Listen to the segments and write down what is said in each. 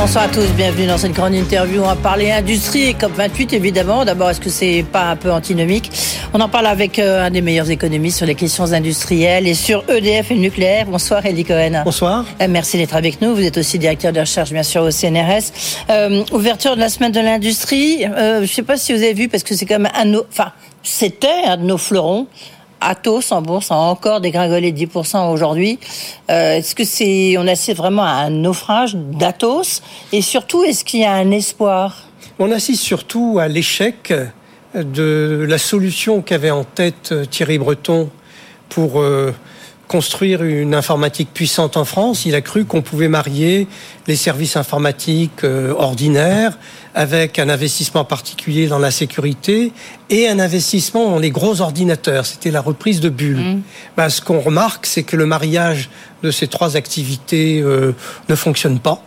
Bonsoir à tous, bienvenue dans cette grande interview. On va parler industrie et COP28 évidemment. D'abord, est-ce que c'est pas un peu antinomique? On en parle avec euh, un des meilleurs économistes sur les questions industrielles et sur EDF et le nucléaire. Bonsoir Elie Cohen. Bonsoir. Euh, merci d'être avec nous. Vous êtes aussi directeur de recherche bien sûr au CNRS. Euh, ouverture de la semaine de l'industrie. je ne sais pas si vous avez vu parce que c'est quand même un, enfin c'était un de nos fleurons. Atos en bourse a encore dégringolé 10% aujourd'hui. Euh, est-ce que c'est, on assiste vraiment à un naufrage d'Atos? Et surtout, est-ce qu'il y a un espoir? On assiste surtout à l'échec de la solution qu'avait en tête Thierry Breton pour euh, construire une informatique puissante en France. Il a cru qu'on pouvait marier les services informatiques euh, ordinaires avec un investissement particulier dans la sécurité et un investissement dans les gros ordinateurs. C'était la reprise de Bulle. Mmh. Ben, ce qu'on remarque, c'est que le mariage de ces trois activités euh, ne fonctionne pas.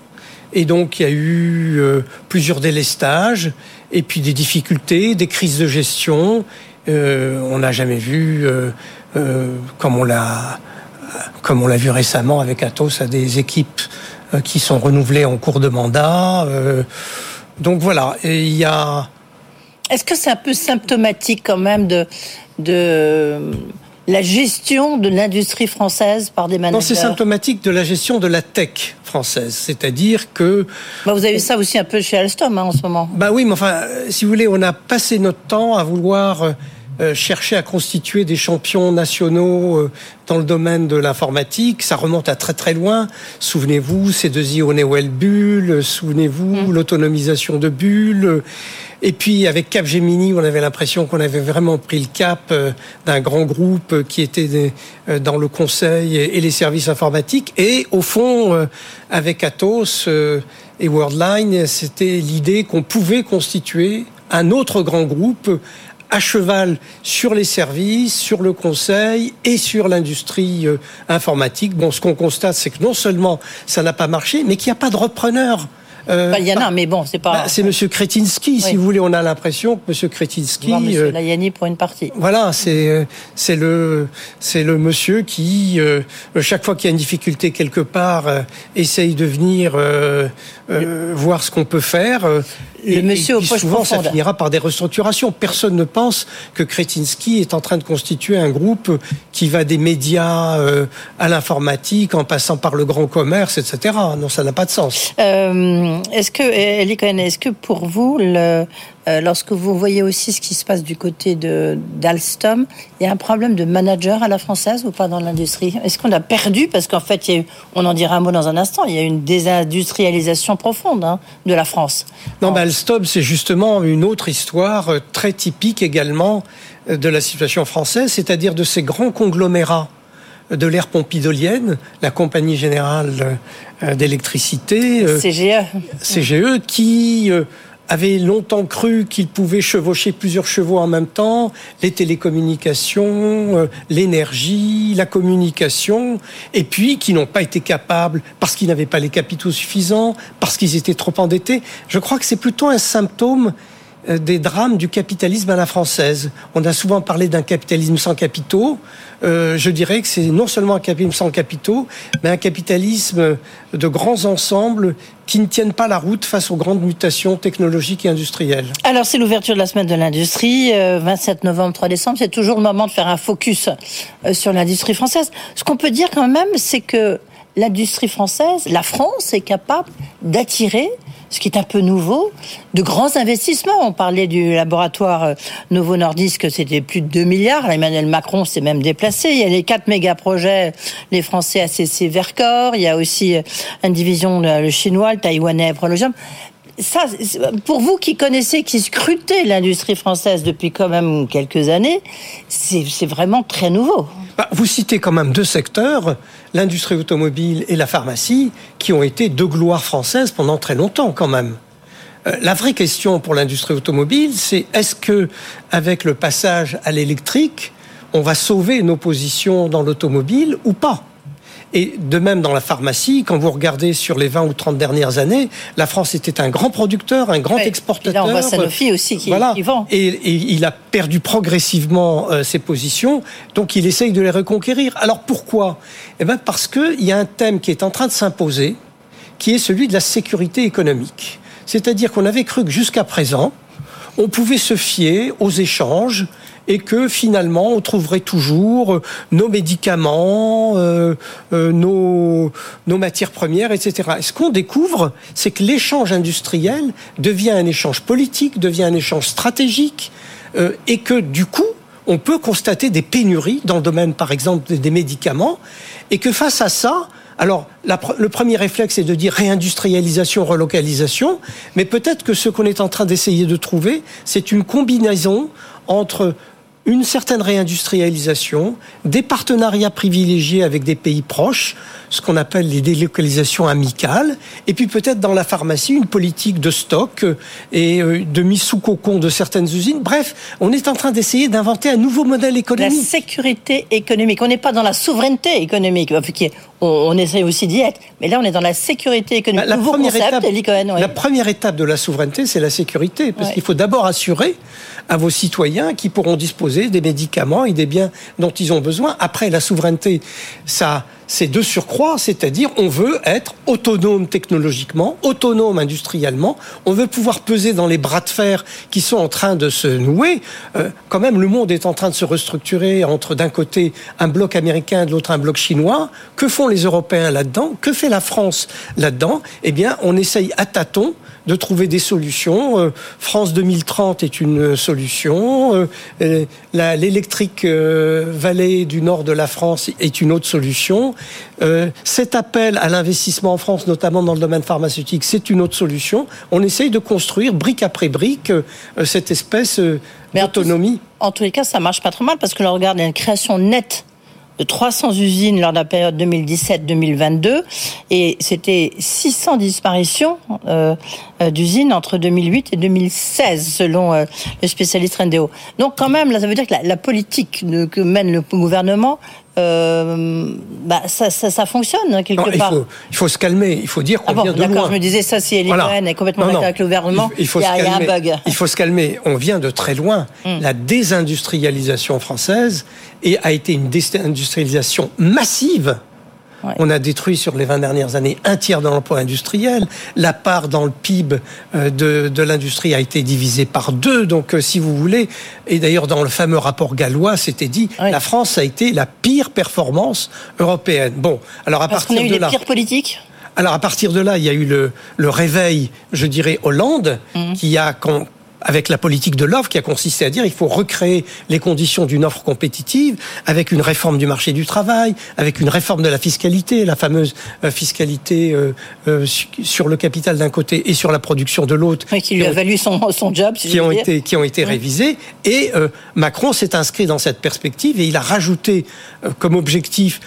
Et donc, il y a eu euh, plusieurs délestages, et puis des difficultés, des crises de gestion. on n'a jamais vu, comme on l'a comme on l'a vu récemment avec Atos, à des équipes euh, qui sont renouvelées en cours de mandat. Euh, donc voilà, il y a. Est-ce que c'est un peu symptomatique quand même de, de la gestion de l'industrie française par des managers Non, c'est symptomatique de la gestion de la tech française. C'est-à-dire que... Bah, vous avez ça aussi un peu chez Alstom hein, en ce moment. Bah oui, mais enfin, si vous voulez, on a passé notre temps à vouloir euh, chercher à constituer des champions nationaux euh, dans le domaine de l'informatique. Ça remonte à très très loin. Souvenez-vous, c'est de Zionewell Bull, souvenez-vous, mm. l'autonomisation de Bull. Et puis avec Capgemini, on avait l'impression qu'on avait vraiment pris le cap euh, d'un grand groupe qui était dans le conseil et les services informatiques. Et au fond, avec Atos et Worldline, c'était l'idée qu'on pouvait constituer un autre grand groupe à cheval sur les services, sur le conseil et sur l'industrie euh, informatique. Bon, ce qu'on constate, c'est que non seulement ça n'a pas marché, mais qu'il n'y a pas de repreneur. Euh, il y en a, mais bon, c'est pas. Bah, c'est Monsieur Kretinsky, si vous voulez. On a l'impression que Monsieur Kretinsky. Monsieur euh, Layani pour une partie. Voilà, c'est c'est le c'est le monsieur qui chaque fois qu'il y a une difficulté quelque part essaye de venir voir ce qu'on peut faire. Le monsieur au souvent, ça finira par des restructurations. Personne ne pense que Kretinsky est en train de constituer un groupe qui va des médias euh, à l'informatique, en passant par le grand commerce, etc. Non, ça n'a pas de sens. Euh, est-ce que, Elie est-ce que pour vous, le, euh, lorsque vous voyez aussi ce qui se passe du côté d'Alstom, il y a un problème de manager à la française ou pas dans l'industrie? Est-ce qu'on a perdu? Parce qu'en fait, il y a eu, on en dira un mot dans un instant, il y a eu une désindustrialisation profonde hein, de la France. Non, mais Alstom, c'est justement une autre histoire euh, très typique également euh, de la situation française, c'est-à-dire de ces grands conglomérats de l'ère pompidolienne, la Compagnie Générale d'électricité, CGE, CGE qui avait longtemps cru qu'il pouvait chevaucher plusieurs chevaux en même temps, les télécommunications, euh, l'énergie, la communication, et puis qui n'ont pas été capables, parce qu'ils n'avaient pas les capitaux suffisants, parce qu'ils étaient trop endettés. Je crois que c'est plutôt un symptôme des drames du capitalisme à la française. On a souvent parlé d'un capitalisme sans capitaux. Euh, je dirais que c'est non seulement un capitalisme sans capitaux, mais un capitalisme de grands ensembles qui ne tiennent pas la route face aux grandes mutations technologiques et industrielles. Alors c'est l'ouverture de la semaine de l'industrie, 27 euh, novembre, 3 décembre. C'est toujours le moment de faire un focus sur l'industrie française. Ce qu'on peut dire quand même, c'est que l'industrie française, la France est capable d'attirer ce qui est un peu nouveau, de grands investissements. On parlait du laboratoire euh, Novo Nordisk, c'était plus de 2 milliards. Emmanuel Macron s'est même déplacé. Il y a les quatre méga projets, les Français ACC Vercors. Il y a aussi euh, une division, le chinois, le taïwanais Prologem pour vous qui connaissez, qui scrutez l'industrie française depuis quand même quelques années, c'est vraiment très nouveau. Bah, vous citez quand même deux secteurs, l'industrie automobile et la pharmacie, qui ont été deux gloires françaises pendant très longtemps quand même. Euh, la vraie question pour l'industrie automobile, c'est est-ce que, avec le passage à l'électrique, on va sauver nos positions dans l'automobile ou pas? Et de même dans la pharmacie, quand vous regardez sur les 20 ou 30 dernières années, la France était un grand producteur, un grand exportateur. Et là, on voit Sanofi aussi qui, voilà. qui vend. Et, et, il a perdu progressivement euh, ses positions, donc il essaye de les reconquérir. Alors pourquoi? Eh bien parce qu'il y a un thème qui est en train de s'imposer, qui est celui de la sécurité économique. C'est-à-dire qu'on avait cru que jusqu'à présent, on pouvait se fier aux échanges et que finalement on trouverait toujours euh, nos médicaments, euh, euh, nos, matières premières, etc. Et ce qu'on découvre, c'est que l'échange industriel devient un échange politique, devient un échange stratégique, et que du coup, on peut constater des pénuries dans le domaine, par exemple, des médicaments, et que face à ça, alors, le premier réflexe est de dire réindustrialisation, relocalisation, mais peut-être que ce qu'on est en train d'essayer de trouver, c'est une combinaison entre une certaine réindustrialisation, des partenariats privilégiés avec des pays proches, ce qu'on appelle les délocalisations amicales, et puis peut-être dans la pharmacie une politique de stock et euh, de mise sous cocon de certaines usines. Bref, on est en train d'essayer d'inventer un nouveau modèle économique. La sécurité économique. On n'est pas dans la souveraineté économique. On, on essaie aussi d'y être, mais là on est dans la sécurité économique. La, Nouveau première, concept, étape, Eli Cohen, ouais. la première étape de la souveraineté, c'est la sécurité, parce Ouais. qu'il faut d'abord assurer à vos citoyens qui pourront disposer des médicaments et des biens dont ils ont besoin. Après, la souveraineté, ça, c'est de surcroît, c'est-à-dire on veut être autonome technologiquement, autonome industriellement, on veut pouvoir peser dans les bras de fer qui sont en train de se nouer. Euh, quand même, le monde est en train de se restructurer entre d'un côté un bloc américain, de l'autre un bloc chinois. Que font les Européens là-dedans? Que fait la France là-dedans? Eh bien, on essaye à tâtons de trouver des solutions. Euh, France 2030 est une solution. Euh, L'électrique vallée du nord de la France est une autre solution. Euh, cet appel à l'investissement en France, notamment dans le domaine pharmaceutique, c'est une autre solution. On essaye de construire brique après brique euh, cette espèce euh, en tout- d'autonomie. En tous les cas, ça marche pas trop mal parce que l'on regarde il y a une création nette de 300 usines lors de la période 2017-2022 et c'était 600 disparitions euh, d'usines entre 2008 et 2016 selon euh, le spécialiste Rendeo. Donc quand même, là, ça veut dire que la, la politique que mène le gouvernement, euh, bah, ça, ça, ça fonctionne hein, quelque Non, il, part. faut, il faut se calmer. Il faut dire qu'on Ah bon, vient de d'accord, loin. je me disais ça, si Elie Voilà. Est complètement d'accord avec le gouvernement, il, il faut il y a, y un bug. Il faut se calmer. On vient de très loin. Hmm. La désindustrialisation française a été une désindustrialisation massive. Ouais. On a détruit sur les 20 dernières années un tiers de l'emploi industriel. La part dans le PIB euh, de, de l'industrie a été divisée par deux. Donc, euh, si vous voulez, et d'ailleurs dans le fameux rapport gallois, c'était dit, Ouais. la France a été la pire performance européenne. Bon, alors à Parce partir a eu de les là, pires politiques? alors à partir de là, il y a eu le, le réveil, je dirais, Hollande, Mhm. qui a, con- avec la politique de l'offre, qui a consisté à dire il faut recréer les conditions d'une offre compétitive, avec une réforme du marché du travail, avec une réforme de la fiscalité, la fameuse euh, fiscalité euh, euh, su- sur le capital d'un côté et sur la production de l'autre, Oui, qui lui a valu son, son job, si je qui ont dire. été qui ont été révisés. Et Macron s'est inscrit dans cette perspective et il a rajouté comme objectif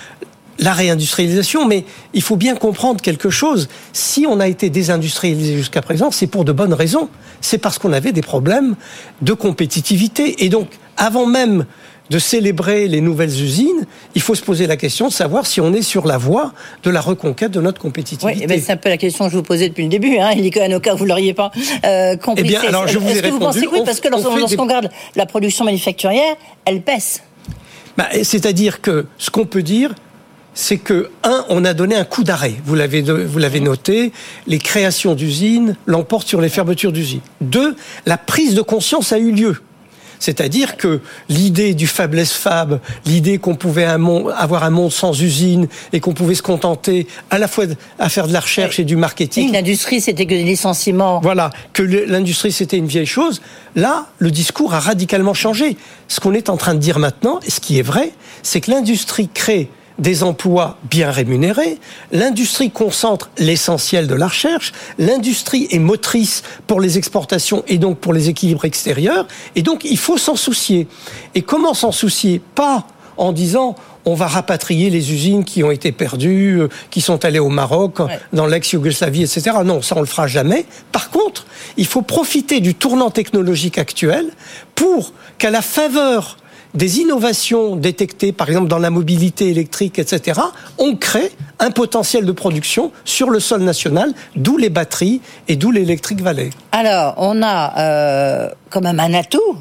la réindustrialisation, mais il faut bien comprendre quelque chose. Si on a été désindustrialisé jusqu'à présent, c'est pour de bonnes raisons. C'est parce qu'on avait des problèmes de compétitivité. Et donc, avant même de célébrer les nouvelles usines, il faut se poser la question de savoir si on est sur la voie de la reconquête de notre Oui, compétitivité. eh ben, c'est un peu la question que je vous posais depuis le début, hein, cas où vous l'auriez pas euh, compris. Eh bien, alors, je vous ai Est-ce que vous répondu, pensez que oui, on- parce que on lorsqu'on des- regarde la production manufacturière, elle baisse. Bah, C'est-à-dire que ce qu'on peut dire, c'est que, un, on a donné un coup d'arrêt. Vous l'avez, vous l'avez noté, les créations d'usines l'emportent sur les fermetures d'usines. Deux, la prise de conscience a eu lieu. C'est-à-dire que l'idée du faiblesse fab, l'idée qu'on pouvait avoir un monde sans usine et qu'on pouvait se contenter à la fois à faire de la recherche et du Et marketing, que l'industrie, c'était que des licenciements. voilà, que l'industrie c'était une vieille chose. Là, le discours a radicalement changé. Ce qu'on est en train de dire maintenant, et ce qui est vrai, c'est que l'industrie crée des emplois bien rémunérés, l'industrie concentre l'essentiel de la recherche, l'industrie est motrice pour les exportations et donc pour les équilibres extérieurs, et donc il faut s'en soucier. Et comment s'en soucier? Pas en disant on va rapatrier les usines qui ont été perdues, euh, qui sont allées au Maroc, Ouais. dans l'ex-Yougoslavie, etc. Non, ça on le fera jamais. Par contre, il faut profiter du tournant technologique actuel pour qu'à la faveur des innovations détectées, par exemple dans la mobilité électrique, etc., on crée un potentiel de production sur le sol national, d'où les batteries et d'où l'électrique Valley. Alors, on a euh, quand même un atout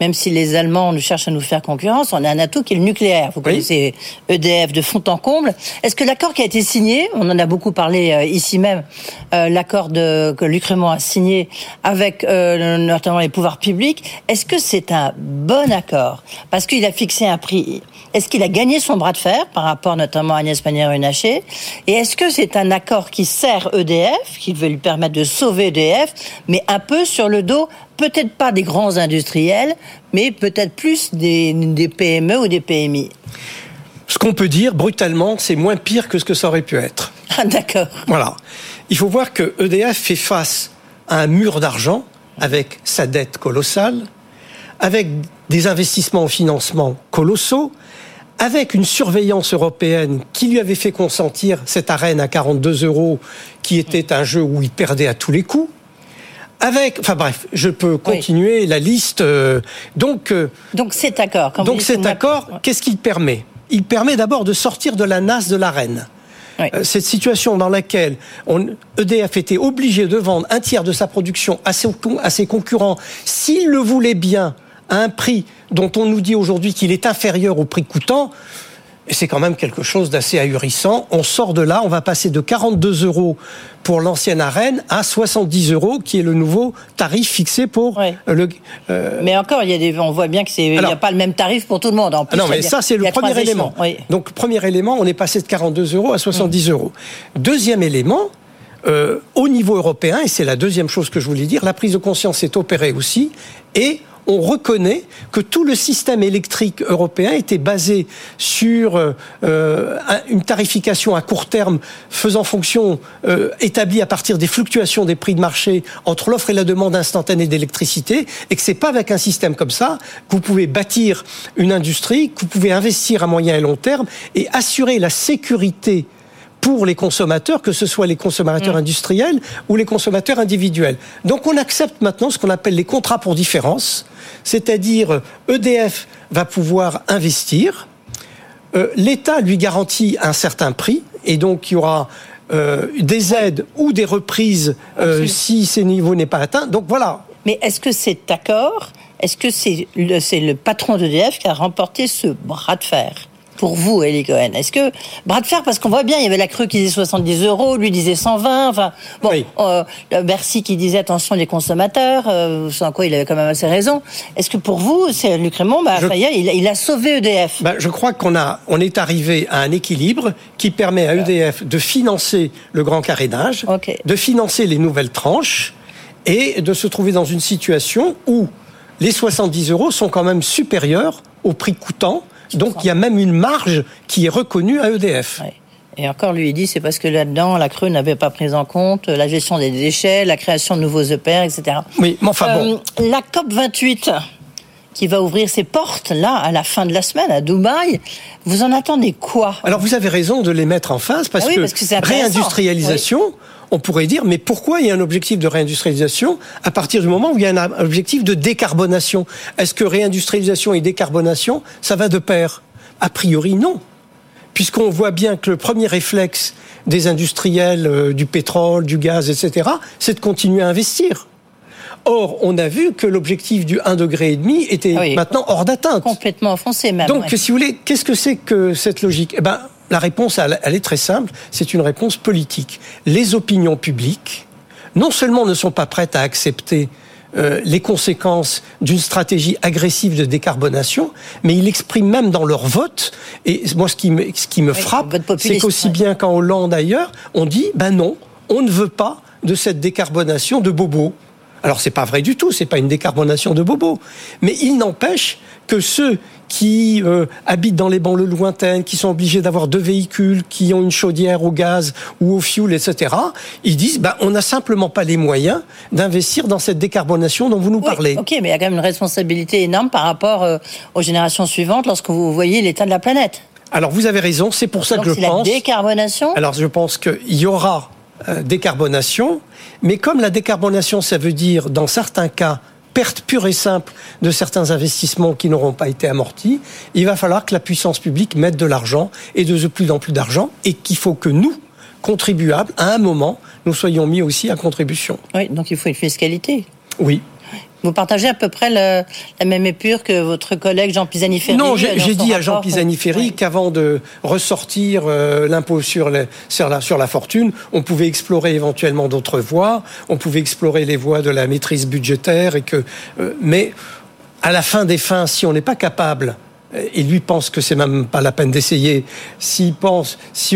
même si les Allemands nous cherchent à nous faire concurrence, on a un atout qui est le nucléaire. Vous connaissez EDF de fond en comble. Est-ce que l'accord qui a été signé, on en a beaucoup parlé euh, ici même, euh, l'accord que Luc Raymond a signé avec euh, notamment les pouvoirs publics, est-ce que c'est un bon accord? Parce qu'il a fixé un prix. Est-ce qu'il a gagné son bras de fer par rapport notamment à Agnès Pannier-Runacher? Et est-ce que c'est un accord qui sert EDF, qui veut lui permettre de sauver EDF, mais un peu sur le dos peut-être pas des grands industriels, mais peut-être plus des, PME ou des PMI. Ce qu'on peut dire brutalement, c'est moins pire que ce que ça aurait pu être. Ah, d'accord. Voilà. Il faut voir que EDF fait face à un mur d'argent avec sa dette colossale, avec des investissements en financement colossaux, avec une surveillance européenne qui lui avait fait consentir cette arène à 42 euros, qui était un jeu où il perdait à tous les coups, avec, enfin bref, je peux continuer la liste. Euh, donc, euh, donc cet accord. donc cet accord, qu'est-ce qu'il permet? Il permet d'abord de sortir de la nasse de l'arène. Euh, cette situation dans laquelle on, EDF était obligé de vendre un tiers de sa production à ses, à ses concurrents s'il le voulait bien à un prix dont on nous dit aujourd'hui qu'il est inférieur au prix coûtant, c'est quand même quelque chose d'assez ahurissant. On sort de là, on va passer de 42 euros pour l'ancienne arène à 70 euros, qui est le nouveau tarif fixé pour euh, le. Euh, mais encore, il y a des, on voit bien que c'est, il n'y a pas le même tarif pour tout le monde. En plus, non, mais ça c'est le premier élément. Donc premier élément, on est passé de 42 euros à 70 mm. euros. Deuxième élément. Euh, au niveau européen, et c'est la deuxième chose que je voulais dire, la prise de conscience est opérée aussi, et on reconnaît que tout le système électrique européen était basé sur euh, une tarification à court terme faisant fonction euh, établie à partir des fluctuations des prix de marché entre l'offre et la demande instantanée d'électricité et que c'est pas avec un système comme ça que vous pouvez bâtir une industrie, que vous pouvez investir à moyen et long terme et assurer la sécurité pour les consommateurs, que ce soit les consommateurs mm. industriels ou les consommateurs individuels. Donc on accepte maintenant ce qu'on appelle les contrats pour différence, c'est-à-dire EDF va pouvoir investir, euh, l'État lui garantit un certain prix, et donc il y aura euh, des aides ou des reprises euh, si ces niveaux n'est pas atteint. Donc voilà. Mais est-ce que cet accord, est-ce que c'est le, le patron d'EDF qui a remporté ce bras de fer? Pour vous, Elie Cohen. Est-ce que bras de fer, parce qu'on voit bien, il y avait la crue qui disait 70 euros, lui disait 120, enfin, bon, euh, Bercy qui disait attention les consommateurs, euh, sans quoi il avait quand même assez raison. Est-ce que pour vous, c'est Luc Raymond, bah, il, a sauvé EDF bah, Je crois qu'on a, on est arrivé à un équilibre qui permet à EDF de financer le grand carénage, de financer les nouvelles tranches et de se trouver dans une situation où les 70 euros sont quand même supérieurs au prix coûtant donc il y a même une marge qui est reconnue à EDF. Et encore, lui, il dit, c'est parce que là-dedans, la Creux n'avait pas pris en compte la gestion des déchets, la création de nouveaux EPR, etc. Oui, mais enfin bon. Euh, la COP 28, qui va ouvrir ses portes, là, à la fin de la semaine, à Dubaï, vous en attendez quoi? Alors, vous avez raison de les mettre en face, parce, ah que, réindustrialisation, on pourrait dire, mais pourquoi il y a un objectif de réindustrialisation à partir du moment où il y a un objectif de décarbonation? Est-ce que réindustrialisation et décarbonation, ça va de pair? A priori, non. Puisqu'on voit bien que le premier réflexe des industriels euh, du pétrole, du gaz, etc., c'est de continuer à investir. Or, on a vu que l'objectif du 1,5 degré était ah maintenant hors d'atteinte. Complètement enfoncé même. Donc, si vous voulez, qu'est-ce que c'est que cette logique? Eh ben, la réponse, elle, est très simple, c'est une réponse politique. Les opinions publiques, non seulement ne sont pas prêtes à accepter euh, les conséquences d'une stratégie agressive de décarbonation, mais ils l'expriment même dans leur vote. Et moi, ce qui me, ce qui me frappe, c'est qu'aussi bien qu'en Hollande d'ailleurs, on dit, ben non, on ne veut pas de cette décarbonation de bobo. Alors c'est pas vrai du tout, c'est pas une décarbonation de bobo, mais il n'empêche que ceux qui euh, habitent dans les banlieues lointaines, qui sont obligés d'avoir deux véhicules, qui ont une chaudière au gaz ou au fioul, etc., ils disent bah, on n'a simplement pas les moyens d'investir dans cette décarbonation dont vous nous parlez. Ok, mais il y a quand même une responsabilité énorme par rapport euh, aux générations suivantes lorsque vous voyez l'état de la planète. Alors vous avez raison, c'est pour ça que je pense. La décarbonation. Alors je pense qu'il y aura euh, décarbonation, mais comme la décarbonation, ça veut dire dans certains cas perte pure et simple de certains investissements qui n'auront pas été amortis, il va falloir que la puissance publique mette de l'argent et de plus en plus d'argent et qu'il faut que nous, contribuables, à un moment, nous soyons mis aussi à contribution. Oui, donc il faut une fiscalité. Oui. Vous partagez à peu près la même épure que votre collègue Jean Pisani-Ferry Non, j'ai dit à Jean Pisani-Ferry qu'avant de ressortir euh, l'impôt sur, sur, la, sur la fortune, on pouvait explorer éventuellement d'autres voies, on pouvait explorer les voies de la maîtrise budgétaire, et que, euh, mais à la fin des fins, si on n'est pas capable et lui pense que c'est même pas la peine d'essayer. Si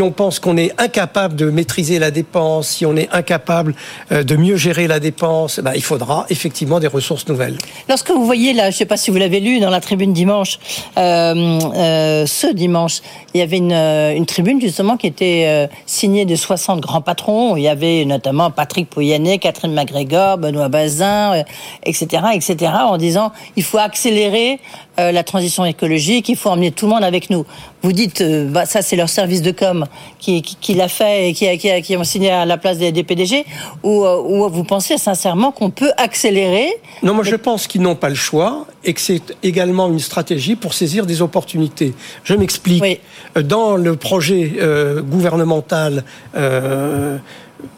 on pense qu'on est incapable de maîtriser la dépense, si on est incapable euh, de mieux gérer la dépense, ben, il faudra effectivement des ressources nouvelles. Lorsque vous voyez là, je ne sais pas si vous l'avez lu dans la tribune dimanche, euh, euh, ce dimanche, il y avait une, une tribune justement qui était signée de 60 grands patrons. Il y avait notamment Patrick Pouyanné, Catherine MacGregor, Benoît Bazin, etc., etc., en disant il faut accélérer la transition écologique qu'il faut emmener tout le monde avec nous. Vous dites, euh, bah, ça c'est leur service de com qui, l'a fait et qui, a, qui, qui ont signé à la place des, PDG, ou, euh, ou, vous pensez sincèrement qu'on peut accélérer Non, moi je pense qu'ils n'ont pas le choix et que c'est également une stratégie pour saisir des opportunités. Je m'explique. Dans le projet euh, gouvernemental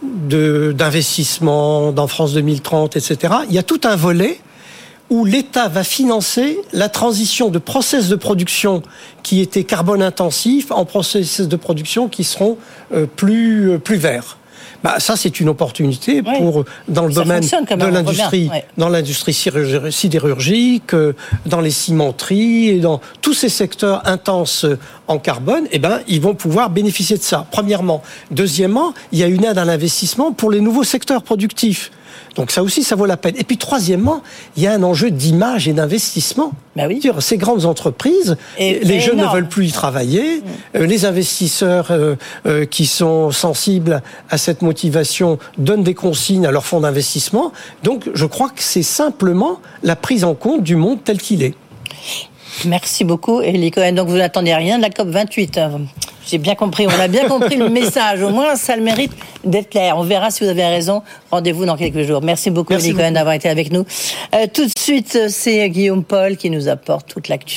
d'investissement dans France 2030, etc., il y a tout un volet où l'État va financer la transition de process de production qui étaient carbone intensifs en process de production qui seront euh, plus euh, plus verts. Bah, ça, c'est une opportunité pour dans le domaine de l'industrie, dans l'industrie sidérurgique, euh, dans les cimenteries et dans tous ces secteurs intenses en carbone. Eh ben, ils vont pouvoir bénéficier de ça. Premièrement, deuxièmement, il y a une aide à l'investissement pour les nouveaux secteurs productifs. Donc ça aussi, ça vaut la peine. Et puis troisièmement, il y a un enjeu d'image et d'investissement. Ben oui. Ces grandes entreprises, les jeunes ne veulent plus y travailler. Euh, les investisseurs euh, euh, qui sont sensibles à cette motivation donnent des consignes à leur fonds d'investissement. Donc je crois que c'est simplement la prise en compte du monde tel qu'il est. Merci beaucoup, Elie Cohen. Donc vous n'attendez rien de la COP 28 j'ai bien compris, on a bien compris le message. Au moins, ça le mérite d'être clair. On verra si vous avez raison. Rendez-vous dans quelques jours. Merci beaucoup, Merci d'avoir été avec nous. Euh, tout de suite, c'est Guillaume Paul qui nous apporte toute l'actu.